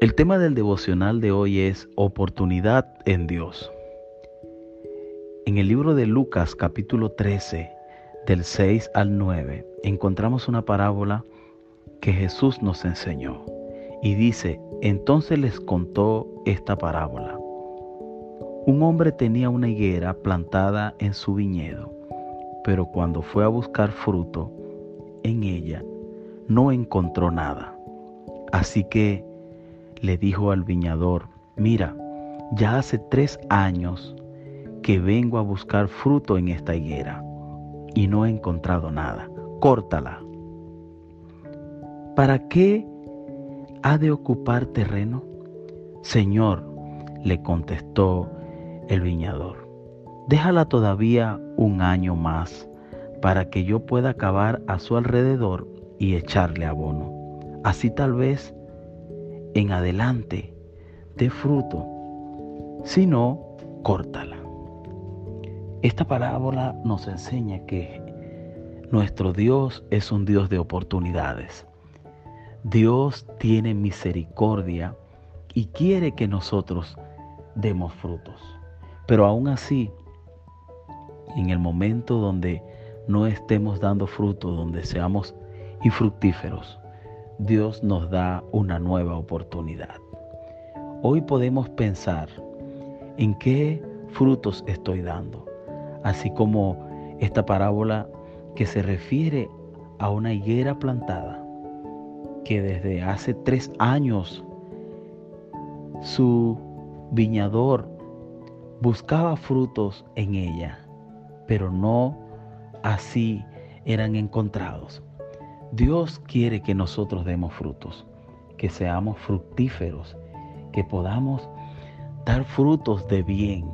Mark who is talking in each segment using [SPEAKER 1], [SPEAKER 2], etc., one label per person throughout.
[SPEAKER 1] El tema del devocional de hoy es oportunidad en Dios. En el libro de Lucas capítulo 13, del 6 al 9, encontramos una parábola que Jesús nos enseñó. Y dice, entonces les contó esta parábola. Un hombre tenía una higuera plantada en su viñedo, pero cuando fue a buscar fruto en ella, no encontró nada. Así que le dijo al viñador, mira, ya hace tres años que vengo a buscar fruto en esta higuera y no he encontrado nada. Córtala. ¿Para qué ha de ocupar terreno? Señor, le contestó el viñador, déjala todavía un año más para que yo pueda cavar a su alrededor y echarle abono. Así tal vez en adelante de fruto, si no, córtala. Esta parábola nos enseña que nuestro Dios es un Dios de oportunidades. Dios tiene misericordia y quiere que nosotros demos frutos. Pero aún así, en el momento donde no estemos dando fruto, donde seamos infructíferos, Dios nos da una nueva oportunidad. Hoy podemos pensar en qué frutos estoy dando, así como esta parábola que se refiere a una higuera plantada que desde hace tres años su viñador buscaba frutos en ella, pero no así eran encontrados. Dios quiere que nosotros demos frutos, que seamos fructíferos, que podamos dar frutos de bien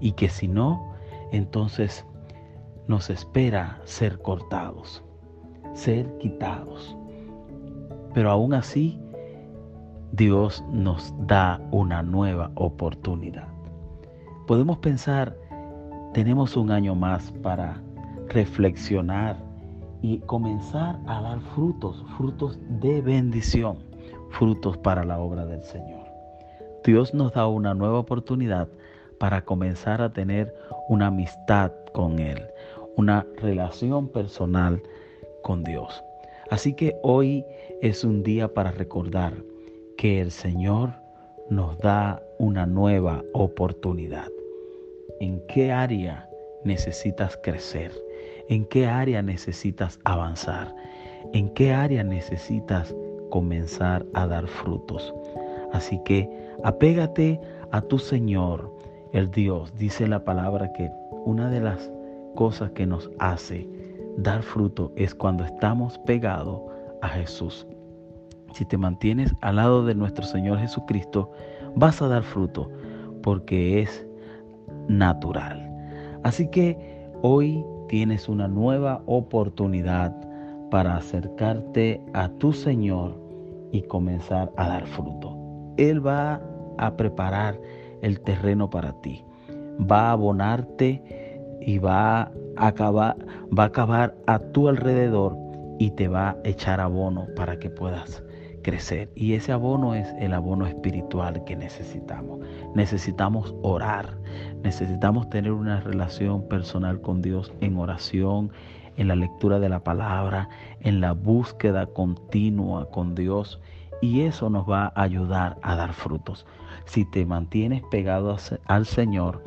[SPEAKER 1] y que si no, entonces nos espera ser cortados, ser quitados. Pero aún así, Dios nos da una nueva oportunidad. Podemos pensar, tenemos un año más para reflexionar y comenzar a dar frutos, frutos de bendición, frutos para la obra del Señor. Dios nos da una nueva oportunidad para comenzar a tener una amistad con Él, una relación personal con Dios. Así que hoy es un día para recordar que el Señor nos da una nueva oportunidad. ¿En qué área necesitas crecer? En qué área necesitas avanzar, en qué área necesitas comenzar a dar frutos. Así que apégate a tu Señor, el Dios. Dice la palabra que una de las cosas que nos hace dar fruto es cuando estamos pegados a Jesús. Si te mantienes al lado de nuestro Señor Jesucristo, vas a dar fruto porque es natural. Así que hoy tienes una nueva oportunidad para acercarte a tu Señor y comenzar a dar fruto. Él va a preparar el terreno para ti, va a abonarte y va a acabar, va a acabar a tu alrededor y te va a echar abono para que puedas crecer. Y ese abono es el abono espiritual que necesitamos. Necesitamos orar, necesitamos tener una relación personal con Dios en oración, en la lectura de la palabra, en la búsqueda continua con Dios. Y eso nos va a ayudar a dar frutos. Si te mantienes pegado al Señor,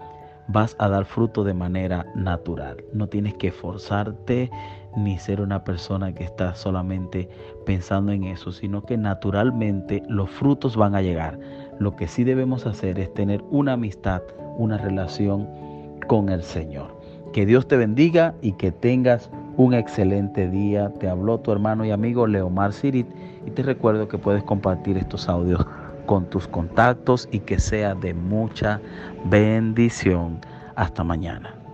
[SPEAKER 1] vas a dar fruto de manera natural. No tienes que forzarte ni ser una persona que está solamente pensando en eso, sino que naturalmente los frutos van a llegar. Lo que sí debemos hacer es tener una amistad, una relación con el Señor. Que Dios te bendiga y que tengas un excelente día. Te habló tu hermano y amigo Leomar Sirit y te recuerdo que puedes compartir estos audios con tus contactos y que sea de mucha bendición. Hasta mañana.